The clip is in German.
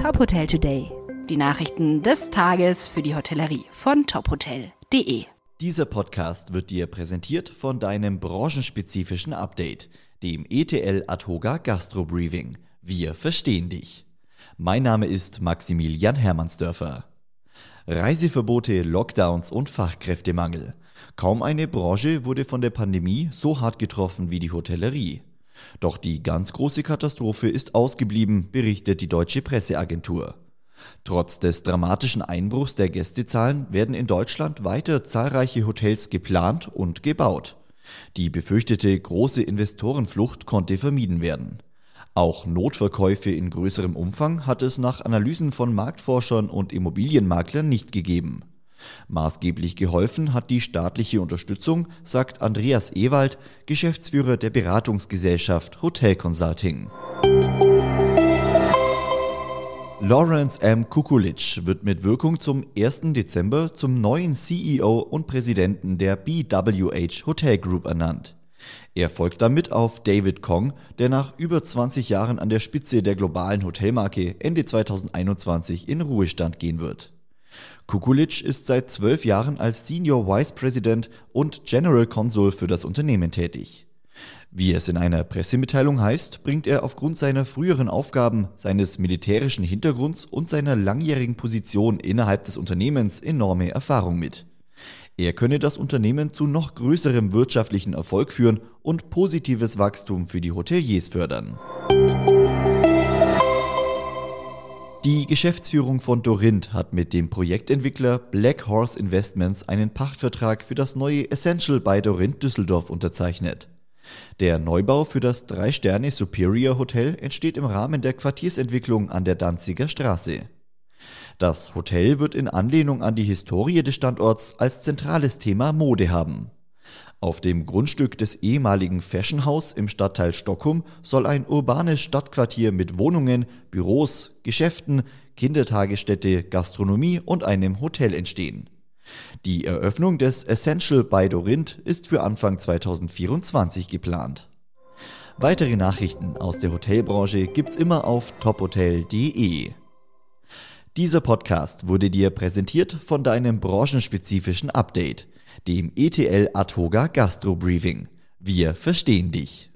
Top Hotel Today. Die Nachrichten des Tages für die Hotellerie von tophotel.de. Dieser Podcast wird dir präsentiert von deinem branchenspezifischen Update, dem ETL Adhoga Gastro Briefing. Wir verstehen dich. Mein Name ist Maximilian Hermannsdörfer. Reiseverbote, Lockdowns und Fachkräftemangel. Kaum eine Branche wurde von der Pandemie so hart getroffen wie die Hotellerie. Doch die ganz große Katastrophe ist ausgeblieben, berichtet die deutsche Presseagentur. Trotz des dramatischen Einbruchs der Gästezahlen werden in Deutschland weiter zahlreiche Hotels geplant und gebaut. Die befürchtete große Investorenflucht konnte vermieden werden. Auch Notverkäufe in größerem Umfang hat es nach Analysen von Marktforschern und Immobilienmaklern nicht gegeben. Maßgeblich geholfen hat die staatliche Unterstützung, sagt Andreas Ewald, Geschäftsführer der Beratungsgesellschaft Hotel Consulting. Lawrence M. Kukulic wird mit Wirkung zum 1. Dezember zum neuen CEO und Präsidenten der BWH Hotel Group ernannt. Er folgt damit auf David Kong, der nach über 20 Jahren an der Spitze der globalen Hotelmarke Ende 2021 in Ruhestand gehen wird. Kukulic ist seit zwölf Jahren als Senior Vice President und General Consul für das Unternehmen tätig. Wie es in einer Pressemitteilung heißt, bringt er aufgrund seiner früheren Aufgaben, seines militärischen Hintergrunds und seiner langjährigen Position innerhalb des Unternehmens enorme Erfahrung mit. Er könne das Unternehmen zu noch größerem wirtschaftlichen Erfolg führen und positives Wachstum für die Hoteliers fördern. Die Geschäftsführung von Dorint hat mit dem Projektentwickler Black Horse Investments einen Pachtvertrag für das neue Essential bei Dorint Düsseldorf unterzeichnet. Der Neubau für das Drei-Sterne Superior Hotel entsteht im Rahmen der Quartiersentwicklung an der Danziger Straße. Das Hotel wird in Anlehnung an die Historie des Standorts als zentrales Thema Mode haben. Auf dem Grundstück des ehemaligen Fashion House im Stadtteil Stockholm soll ein urbanes Stadtquartier mit Wohnungen, Büros, Geschäften, Kindertagesstätte, Gastronomie und einem Hotel entstehen. Die Eröffnung des Essential bei Dorint ist für Anfang 2024 geplant. Weitere Nachrichten aus der Hotelbranche gibt's immer auf tophotel.de. Dieser Podcast wurde dir präsentiert von deinem branchenspezifischen Update, dem ETL Adhoga Gastro Briefing. Wir verstehen dich.